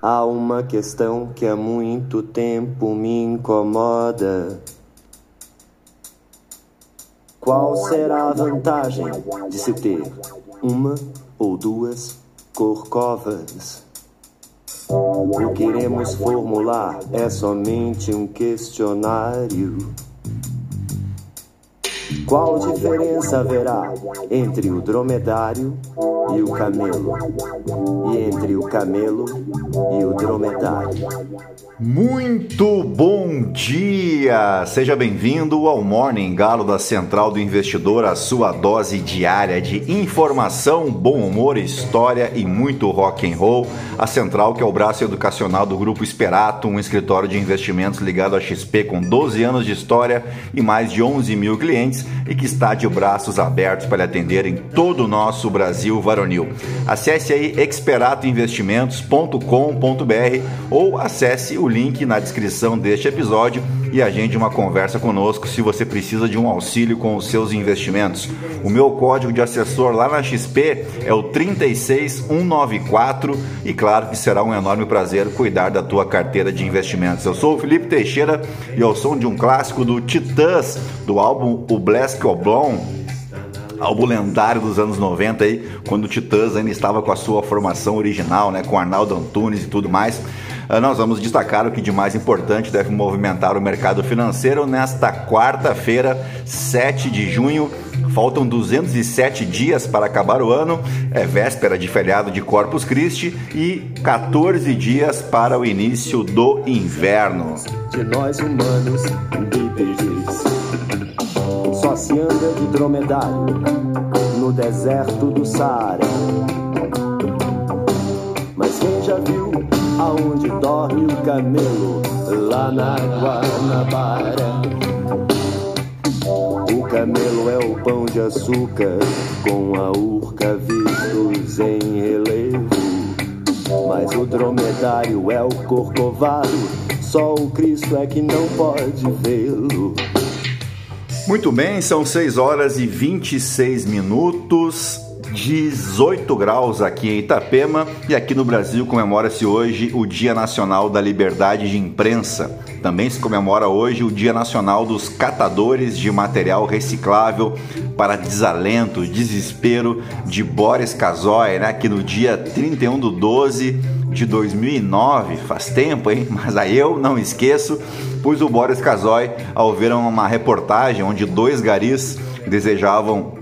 Há uma questão que há muito tempo me incomoda. Qual será a vantagem de se ter uma ou duas corcovas? O que iremos formular é somente um questionário. Qual diferença haverá entre o dromedário e o camelo? E entre o camelo e o dromedário? Muito bom dia! Seja bem-vindo ao Morning Galo da Central do Investidor, a sua dose diária de informação, bom humor, história e muito rock and roll. A Central, que é o braço educacional do Grupo Esperato, um escritório de investimentos ligado à XP com 12 anos de história e mais de 11 mil clientes e que está de braços abertos para lhe atender em todo o nosso Brasil varonil. Acesse aí experatoinvestimentos.com.br ou acesse o link na descrição deste episódio e agende uma conversa conosco se você precisa de um auxílio com os seus investimentos. O meu código de assessor lá na XP é o 36194 e claro que será um enorme prazer cuidar da tua carteira de investimentos. Eu sou o Felipe Teixeira e ao som de um clássico do Titãs, do álbum O Blask Oblong, álbum lendário dos anos 90 aí, quando o Titãs ainda estava com a sua formação original, né, com Arnaldo Antunes e tudo mais. Ah, nós vamos destacar o que de mais importante deve movimentar o mercado financeiro nesta quarta-feira, 7 de junho. Faltam 207 dias para acabar o ano, é véspera de feriado de Corpus Christi e 14 dias para o início do inverno. De nós humanos, bípedes, só se anda de dromedário no deserto do Saara. Mas quem já viu aonde dorme o camelo? Lá na Guanabara. O camelo é o pão de açúcar com a urca vistos em relevo. Mas o dromedário é o corcovado, só o Cristo é que não pode vê-lo. Muito bem, são 6 horas e 26 minutos. 18 graus aqui em Itapema e aqui no Brasil comemora-se hoje o Dia Nacional da Liberdade de Imprensa. Também se comemora hoje o Dia Nacional dos Catadores de Material Reciclável para desalento, desespero de Boris Casoy, né? Que no dia 31 do 12 de 2009, faz tempo, hein? Mas aí eu não esqueço, pois o Boris Casoy, ao ver uma reportagem onde dois garis desejavam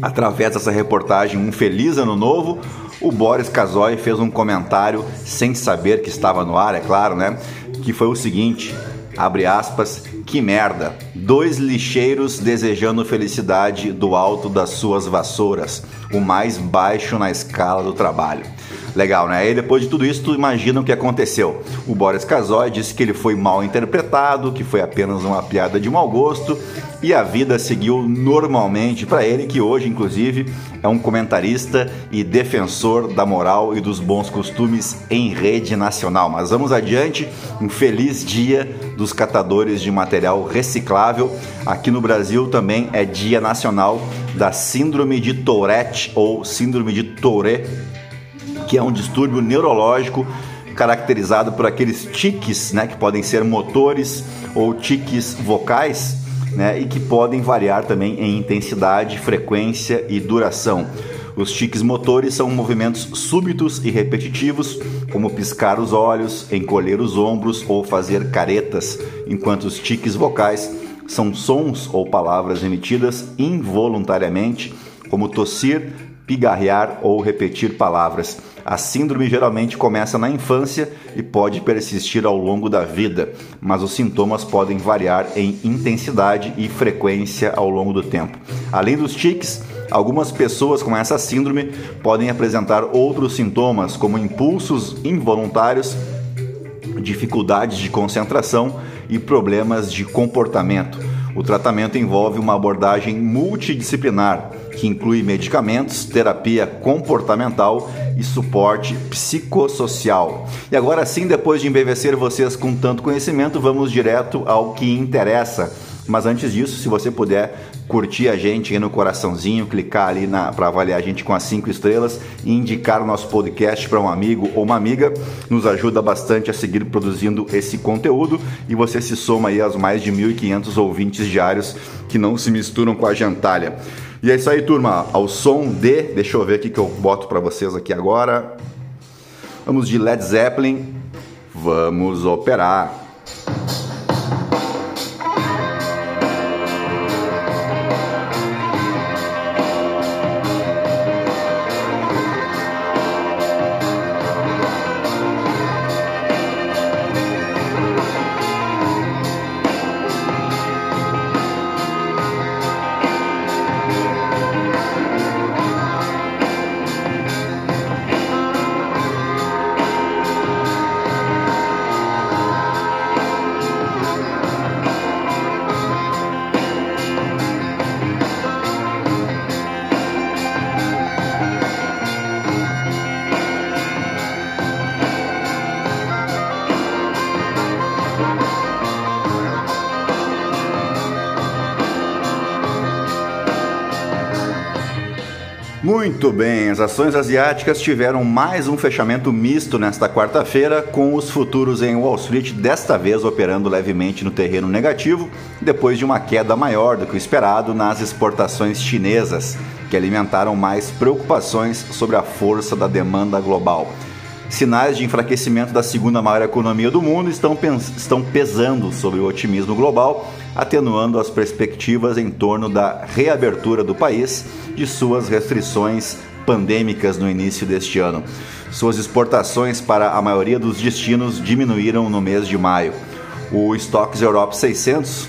através dessa reportagem um feliz ano novo, o Boris Casoy fez um comentário sem saber que estava no ar, é claro, né? Que foi o seguinte: abre aspas, que merda. Dois lixeiros desejando felicidade do alto das suas vassouras, o mais baixo na escala do trabalho. Legal, né? E depois de tudo isso, tu imagina o que aconteceu. O Boris Casoy disse que ele foi mal interpretado, que foi apenas uma piada de mau gosto e a vida seguiu normalmente para ele, que hoje, inclusive, é um comentarista e defensor da moral e dos bons costumes em rede nacional. Mas vamos adiante, um feliz dia dos catadores de material reciclável. Aqui no Brasil também é Dia Nacional da Síndrome de Tourette ou Síndrome de Tourette que é um distúrbio neurológico caracterizado por aqueles tiques, né, que podem ser motores ou tiques vocais, né, e que podem variar também em intensidade, frequência e duração. Os tiques motores são movimentos súbitos e repetitivos, como piscar os olhos, encolher os ombros ou fazer caretas, enquanto os tiques vocais são sons ou palavras emitidas involuntariamente, como tossir, pigarrear ou repetir palavras. A síndrome geralmente começa na infância e pode persistir ao longo da vida, mas os sintomas podem variar em intensidade e frequência ao longo do tempo. Além dos tiques, algumas pessoas com essa síndrome podem apresentar outros sintomas, como impulsos involuntários, dificuldades de concentração e problemas de comportamento. O tratamento envolve uma abordagem multidisciplinar que inclui medicamentos, terapia comportamental e suporte psicossocial. E agora sim, depois de embevecer vocês com tanto conhecimento, vamos direto ao que interessa. Mas antes disso, se você puder curtir a gente aí no coraçãozinho, clicar ali para avaliar a gente com as cinco estrelas e indicar o nosso podcast para um amigo ou uma amiga, nos ajuda bastante a seguir produzindo esse conteúdo e você se soma aí aos mais de 1.500 ouvintes diários que não se misturam com a gentalha. E é isso aí, turma. Ao som de, deixa eu ver aqui que eu boto para vocês aqui agora. Vamos de Led Zeppelin. Vamos operar. Muito bem, as ações asiáticas tiveram mais um fechamento misto nesta quarta-feira, com os futuros em Wall Street desta vez operando levemente no terreno negativo, depois de uma queda maior do que o esperado nas exportações chinesas, que alimentaram mais preocupações sobre a força da demanda global. Sinais de enfraquecimento da segunda maior economia do mundo estão, estão pesando sobre o otimismo global, atenuando as perspectivas em torno da reabertura do país de suas restrições pandêmicas no início deste ano. Suas exportações para a maioria dos destinos diminuíram no mês de maio. O Stocks Europe 600,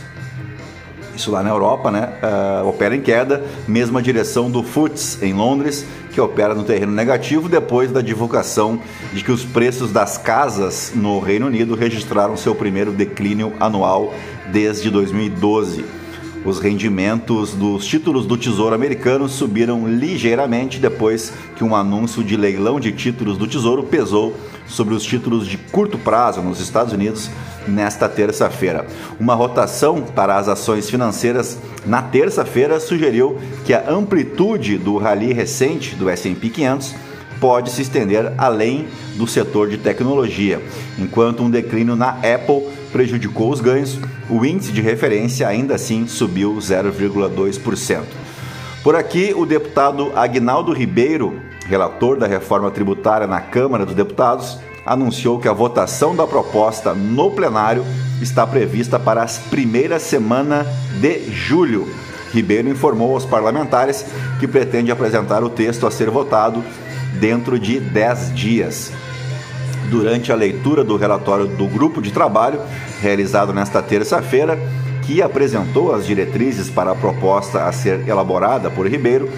isso lá na Europa, né, uh, opera em queda, mesma direção do FTSE em Londres, que opera no terreno negativo depois da divulgação de que os preços das casas no Reino Unido registraram seu primeiro declínio anual desde 2012. Os rendimentos dos títulos do Tesouro americano subiram ligeiramente depois que um anúncio de leilão de títulos do Tesouro pesou sobre os títulos de curto prazo nos Estados Unidos nesta terça-feira. Uma rotação para as ações financeiras na terça-feira sugeriu que a amplitude do rally recente do S&P 500 pode se estender além do setor de tecnologia. Enquanto um declínio na Apple prejudicou os ganhos, o índice de referência ainda assim subiu 0,2%. Por aqui, o deputado Agnaldo Ribeiro, relator da reforma tributária na Câmara dos Deputados, anunciou que a votação da proposta no plenário está prevista para as primeiras semanas de julho. Ribeiro informou aos parlamentares que pretende apresentar o texto a ser votado dentro de 10 dias. Durante a leitura do relatório do grupo de trabalho, realizado nesta terça-feira, que apresentou as diretrizes para a proposta a ser elaborada por Ribeiro,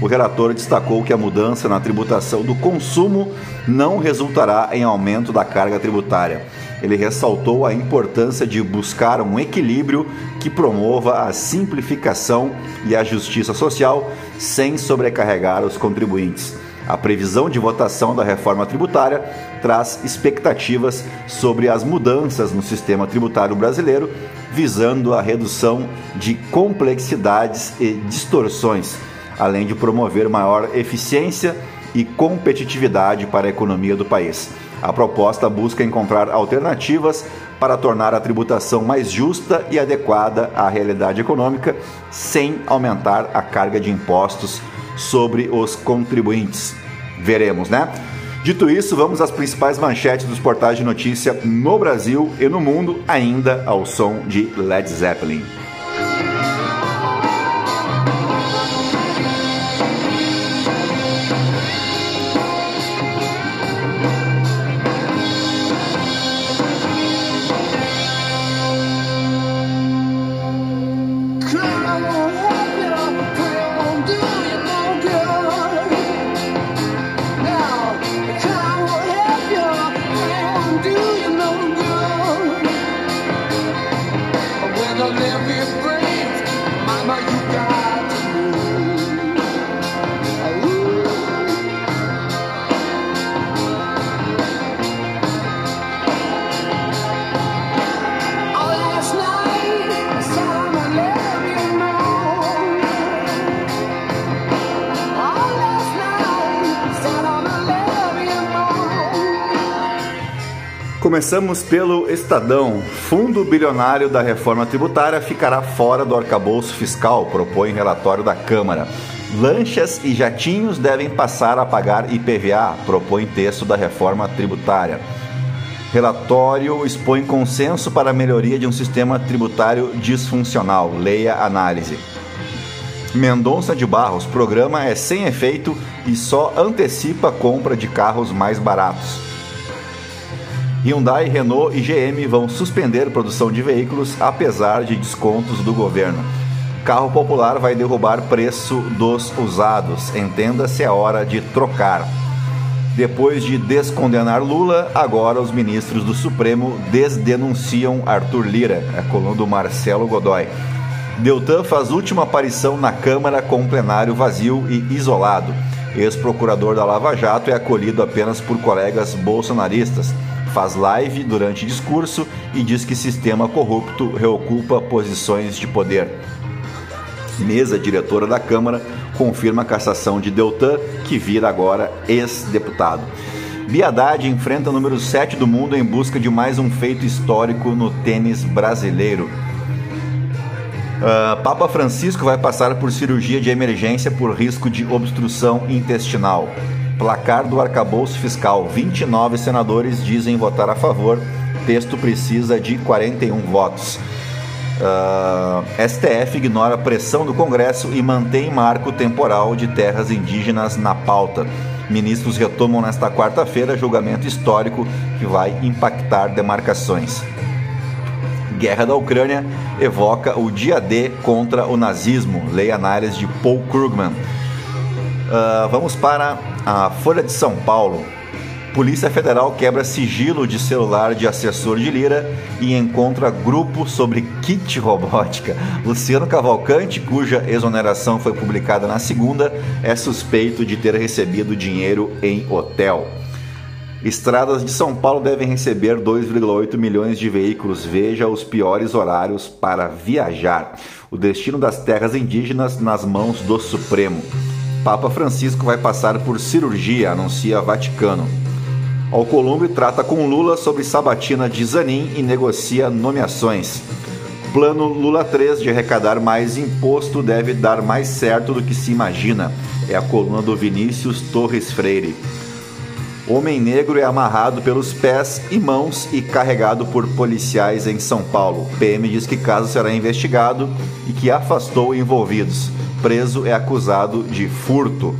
o relator destacou que a mudança na tributação do consumo não resultará em aumento da carga tributária. Ele ressaltou a importância de buscar um equilíbrio que promova a simplificação e a justiça social sem sobrecarregar os contribuintes. A previsão de votação da reforma tributária traz expectativas sobre as mudanças no sistema tributário brasileiro, visando a redução de complexidades e distorções, além de promover maior eficiência e competitividade para a economia do país. A proposta busca encontrar alternativas para tornar a tributação mais justa e adequada à realidade econômica, sem aumentar a carga de impostos sobre os contribuintes. Veremos, né? Dito isso, vamos às principais manchetes dos portais de notícia no Brasil e no mundo, ainda ao som de Led Zeppelin. Começamos pelo Estadão. Fundo bilionário da reforma tributária ficará fora do arcabouço fiscal, propõe relatório da Câmara. Lanchas e jatinhos devem passar a pagar IPVA, propõe texto da reforma tributária. Relatório expõe consenso para a melhoria de um sistema tributário disfuncional. Leia análise. Mendonça de Barros, programa é sem efeito e só antecipa a compra de carros mais baratos. Hyundai, Renault e GM vão suspender produção de veículos apesar de descontos do governo. Carro popular vai derrubar preço dos usados. Entenda-se a hora de trocar. Depois de descondenar Lula, agora os ministros do Supremo desdenunciam Arthur Lira, a coluna do Marcelo Godoy. Deltan faz última aparição na Câmara com plenário vazio e isolado. Ex-procurador da Lava Jato é acolhido apenas por colegas bolsonaristas faz live durante discurso e diz que sistema corrupto reocupa posições de poder. Mesa diretora da Câmara confirma a cassação de Deltan, que vira agora ex-deputado. Biadade enfrenta o número 7 do mundo em busca de mais um feito histórico no tênis brasileiro. Uh, Papa Francisco vai passar por cirurgia de emergência por risco de obstrução intestinal. Placar do arcabouço fiscal: 29 senadores dizem votar a favor. Texto precisa de 41 votos. Uh, ah, STF ignora a pressão do Congresso e mantém marco temporal de terras indígenas na pauta. Ministros retomam nesta quarta-feira julgamento histórico que vai impactar demarcações. Guerra da Ucrânia evoca o dia D contra o nazismo. Leia análise de Paul Krugman. Uh, vamos para a Folha de São Paulo. Polícia Federal quebra sigilo de celular de assessor de Lira e encontra grupo sobre kit robótica. Luciano Cavalcante, cuja exoneração foi publicada na segunda, é suspeito de ter recebido dinheiro em hotel. Estradas de São Paulo devem receber 2,8 milhões de veículos. Veja os piores horários para viajar. O destino das terras indígenas nas mãos do Supremo. Papa Francisco vai passar por cirurgia, anuncia Vaticano. Alcolumbre trata com Lula sobre sabatina de Zanin e negocia nomeações. Plano Lula 3 de arrecadar mais imposto deve dar mais certo do que se imagina. É a coluna do Vinícius Torres Freire. Homem negro é amarrado pelos pés e mãos e carregado por policiais em São Paulo. PM diz que caso será investigado e que afastou envolvidos preso é acusado de furto.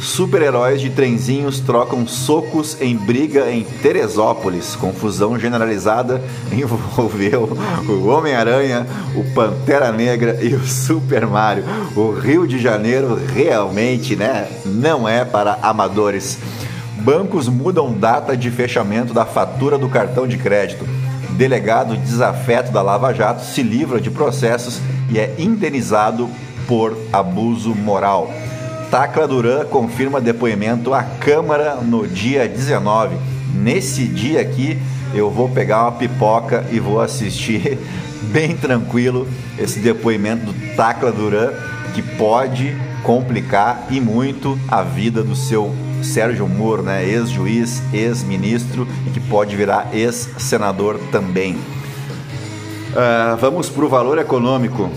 Super-heróis de trenzinhos trocam socos em briga em Teresópolis. Confusão generalizada envolveu o Homem-Aranha, o Pantera Negra e o Super Mario. O Rio de Janeiro realmente, né, não é para amadores. Bancos mudam data de fechamento da fatura do cartão de crédito. Delegado desafeto da Lava Jato se livra de processos e é indenizado por abuso moral. Tacla Duran confirma depoimento à Câmara no dia 19. Nesse dia aqui, eu vou pegar uma pipoca e vou assistir bem tranquilo esse depoimento do Tacla Duran, que pode complicar e muito a vida do seu Sérgio Moro, né? ex-juiz, ex-ministro e que pode virar ex-senador também. Uh, vamos para o valor econômico.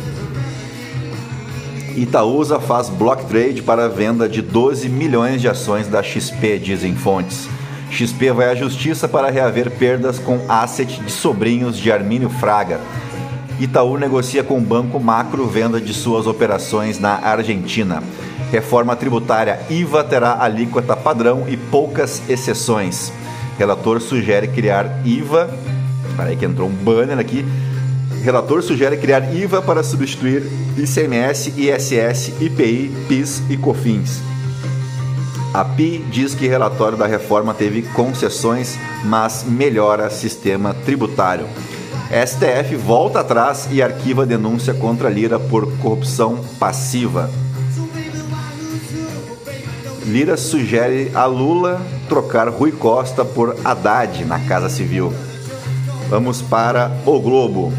Itaúsa faz block trade para a venda de 12 milhões de ações da XP, dizem fontes. XP vai à justiça para reaver perdas com asset de sobrinhos de Armínio Fraga. Itaú negocia com o Banco Macro venda de suas operações na Argentina. Reforma tributária IVA terá alíquota padrão e poucas exceções. Relator sugere criar IVA. Peraí que entrou um banner aqui Relator sugere criar IVA para substituir ICMS, ISS, IPI, PIS e COFINS. A PI diz que relatório da reforma teve concessões, mas melhora sistema tributário. STF volta atrás e arquiva denúncia contra Lira por corrupção passiva. Lira sugere a Lula trocar Rui Costa por Haddad na Casa Civil. Vamos para o Globo.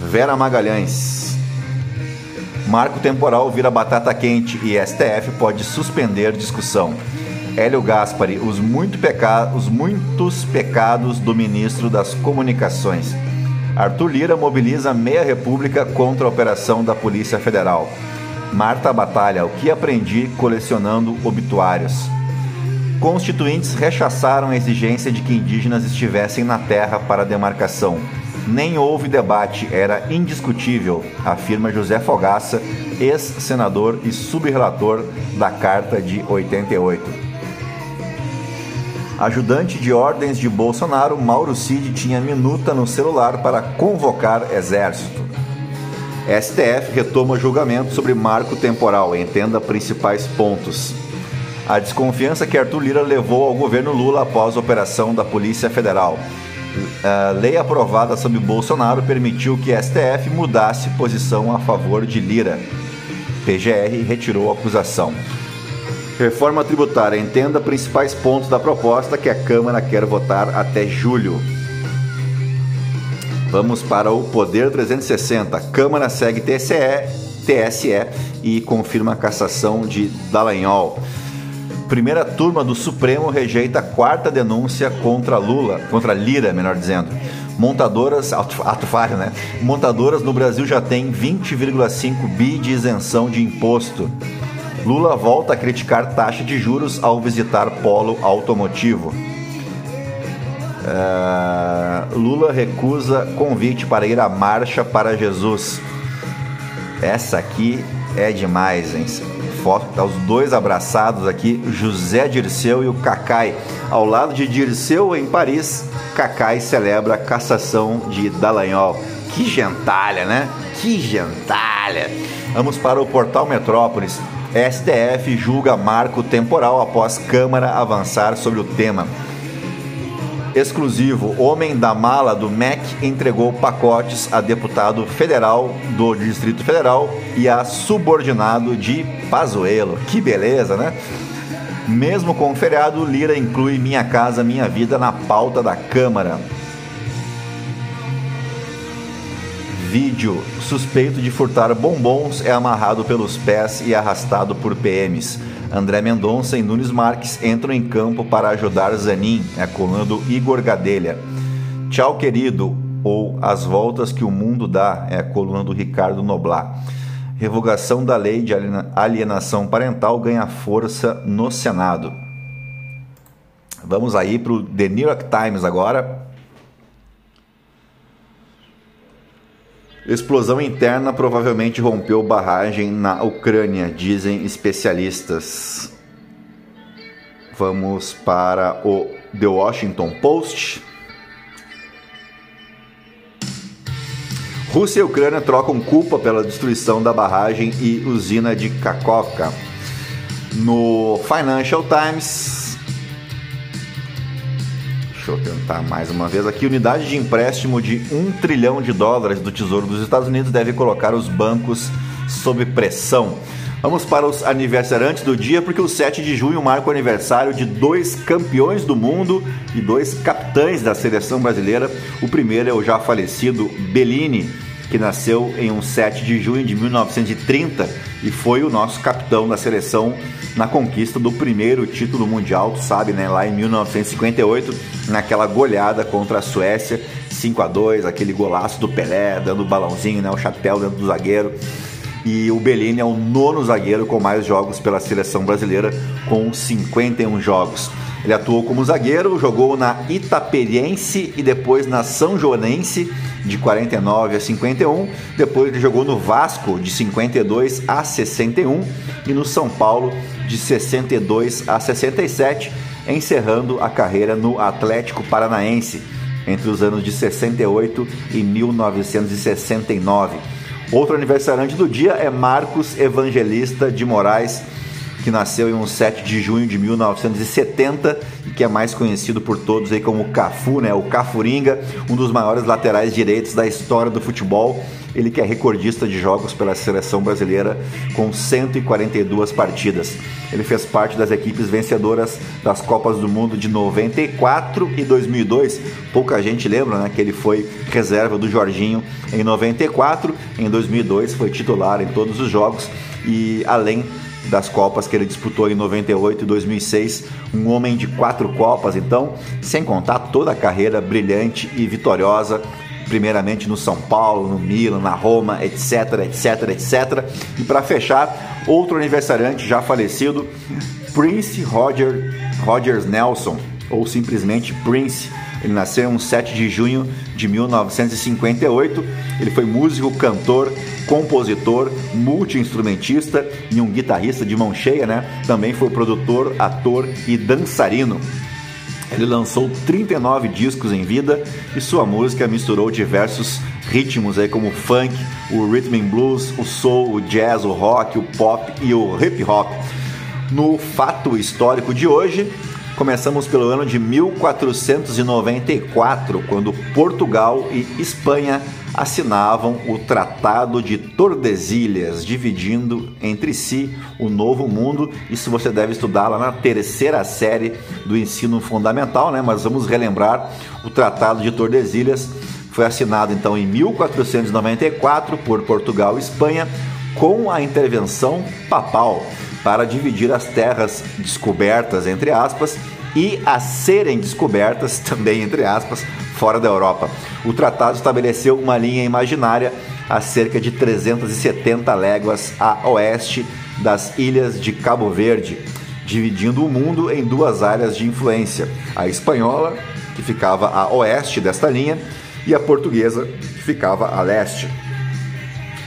Vera Magalhães. Marco temporal vira batata quente e STF pode suspender discussão. Hélio Gaspari, os, muito peca... os muitos pecados do ministro das Comunicações. Arthur Lira mobiliza meia república contra a operação da Polícia Federal. Marta Batalha, o que aprendi colecionando obituários. Constituintes rechaçaram a exigência de que indígenas estivessem na terra para demarcação. Nem houve debate, era indiscutível, afirma José Fogaça, ex-senador e subrelator da Carta de 88. Ajudante de ordens de Bolsonaro, Mauro Cid tinha minuta no celular para convocar exército. STF retoma julgamento sobre marco temporal. Entenda principais pontos. A desconfiança que Arthur Lira levou ao governo Lula após a operação da Polícia Federal. A lei aprovada sob Bolsonaro permitiu que STF mudasse posição a favor de Lira. PGR retirou a acusação. Reforma tributária. Entenda principais pontos da proposta que a Câmara quer votar até julho. Vamos para o Poder 360. Câmara segue TSE, TSE e confirma a cassação de Dallagnol. Primeira turma do Supremo rejeita a quarta denúncia contra Lula, contra Lira, melhor dizendo. Montadoras, ato, falho, né? Montadoras no Brasil já tem 20,5 bi de isenção de imposto. Lula volta a criticar taxa de juros ao visitar polo automotivo. Uh, Lula recusa convite para ir à Marcha para Jesus. Essa aqui é demais, hein? Foto, tá os dois abraçados aqui, José Dirceu e o Cacai. Ao lado de Dirceu em Paris, Cacai celebra a cassação de Dallagnol. Que gentalha, né? Que gentalha! Vamos para o portal Metrópolis. STF julga marco temporal após Câmara avançar sobre o tema. Exclusivo: Homem da mala do MEC entregou pacotes a deputado federal do Distrito Federal e a subordinado de Pazuello. Que beleza, né? Mesmo com o feriado, Lira inclui Minha Casa Minha Vida na pauta da Câmara. Vídeo: suspeito de furtar bombons é amarrado pelos pés e arrastado por PMs. André Mendonça e Nunes Marques entram em campo para ajudar Zanin, é a coluna do Igor Gadelha. Tchau, querido, ou As Voltas que o Mundo Dá, é a coluna do Ricardo Noblar. Revogação da lei de alienação parental ganha força no Senado. Vamos aí para o The New York Times agora. Explosão interna provavelmente rompeu barragem na Ucrânia, dizem especialistas. Vamos para o The Washington Post. Rússia e Ucrânia trocam culpa pela destruição da barragem e usina de Kakovka. No Financial Times, Deixa eu tentar mais uma vez aqui. Unidade de empréstimo de 1 trilhão de dólares do Tesouro dos Estados Unidos deve colocar os bancos sob pressão. Vamos para os aniversariantes do dia, porque o 7 de junho marca o aniversário de dois campeões do mundo e dois capitães da seleção brasileira. O primeiro é o já falecido Bellini, que nasceu em um 7 de junho de 1930 e foi o nosso capitão da seleção na conquista do primeiro título mundial, tu sabe, né, lá em 1958, naquela goleada contra a Suécia, 5 a 2, aquele golaço do Pelé, dando o balãozinho, né, o chapéu dentro do zagueiro. E o Bellini é o nono zagueiro com mais jogos pela seleção brasileira, com 51 jogos. Ele atuou como zagueiro, jogou na Itaperiense e depois na São Joanense de 49 a 51. Depois ele jogou no Vasco de 52 a 61 e no São Paulo de 62 a 67, encerrando a carreira no Atlético Paranaense entre os anos de 68 e 1969. Outro aniversariante do dia é Marcos Evangelista de Moraes, que nasceu em um 7 de junho de 1970 e que é mais conhecido por todos aí como Cafu, né? O Cafuringa, um dos maiores laterais direitos da história do futebol ele que é recordista de jogos pela seleção brasileira com 142 partidas. Ele fez parte das equipes vencedoras das Copas do Mundo de 94 e 2002. Pouca gente lembra, né, que ele foi reserva do Jorginho em 94, em 2002 foi titular em todos os jogos e além das Copas que ele disputou em 98 e 2006, um homem de quatro Copas, então, sem contar toda a carreira brilhante e vitoriosa, primeiramente no São Paulo, no Milan, na Roma, etc, etc, etc. E para fechar, outro aniversariante já falecido, Prince Roger, Rogers Nelson, ou simplesmente Prince. Ele nasceu em 7 de junho de 1958. Ele foi músico, cantor, compositor, multi-instrumentista e um guitarrista de mão cheia, né? Também foi produtor, ator e dançarino. Ele lançou 39 discos em vida e sua música misturou diversos ritmos aí como o funk, o rhythm and blues, o soul, o jazz, o rock, o pop e o hip hop. No fato histórico de hoje, Começamos pelo ano de 1494, quando Portugal e Espanha assinavam o Tratado de Tordesilhas, dividindo entre si o Novo Mundo. Isso você deve estudar lá na terceira série do ensino fundamental, né? Mas vamos relembrar: o Tratado de Tordesilhas foi assinado então em 1494 por Portugal e Espanha com a intervenção papal para dividir as terras descobertas, entre aspas, e a serem descobertas, também entre aspas, fora da Europa. O tratado estabeleceu uma linha imaginária a cerca de 370 léguas a oeste das ilhas de Cabo Verde, dividindo o mundo em duas áreas de influência: a espanhola, que ficava a oeste desta linha, e a portuguesa, que ficava a leste.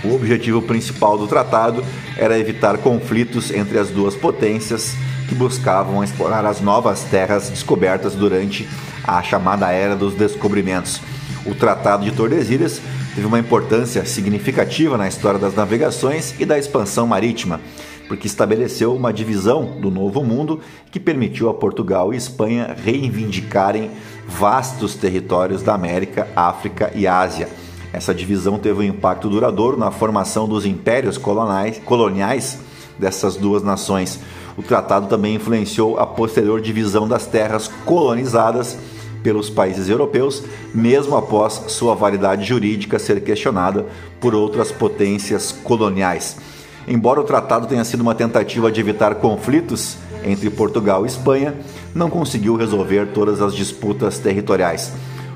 O objetivo principal do tratado era evitar conflitos entre as duas potências que buscavam explorar as novas terras descobertas durante a chamada Era dos Descobrimentos. O Tratado de Tordesilhas teve uma importância significativa na história das navegações e da expansão marítima, porque estabeleceu uma divisão do Novo Mundo que permitiu a Portugal e Espanha reivindicarem vastos territórios da América, África e Ásia essa divisão teve um impacto duradouro na formação dos impérios coloniais, coloniais dessas duas nações. O tratado também influenciou a posterior divisão das terras colonizadas pelos países europeus, mesmo após sua validade jurídica ser questionada por outras potências coloniais. Embora o tratado tenha sido uma tentativa de evitar conflitos entre Portugal e Espanha, não conseguiu resolver todas as disputas territoriais.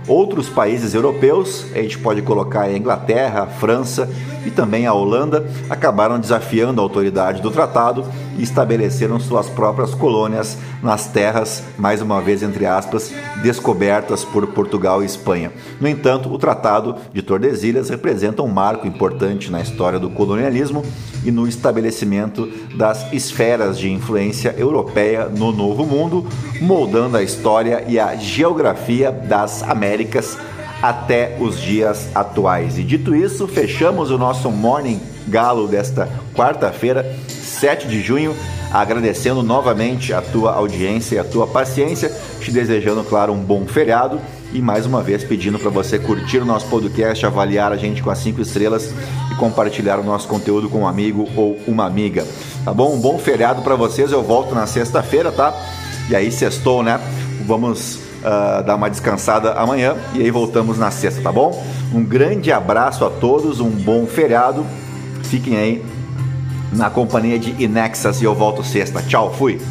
Outros países europeus, a gente pode colocar a Inglaterra, a França e também a Holanda, acabaram desafiando a autoridade do tratado e estabeleceram suas próprias colônias nas terras, mais uma vez entre aspas, descobertas por Portugal e Espanha. No entanto, o Tratado de Tordesilhas representa um marco importante na história do colonialismo e no estabelecimento das esferas de influência europeia no Novo Mundo, moldando a história e a geografia das Américas até os dias atuais. E dito isso, fechamos o nosso Morning Galo desta quarta-feira, 7 de junho, agradecendo novamente a tua audiência e a tua paciência, te desejando, claro, um bom feriado e mais uma vez pedindo para você curtir o nosso podcast, avaliar a gente com as cinco estrelas e compartilhar o nosso conteúdo com um amigo ou uma amiga. Tá bom? Um bom feriado para vocês. Eu volto na sexta-feira, tá? E aí sextou, né? Vamos uh, dar uma descansada amanhã e aí voltamos na sexta, tá bom? Um grande abraço a todos, um bom feriado. Fiquem aí na companhia de Inexas e eu volto sexta. Tchau, fui!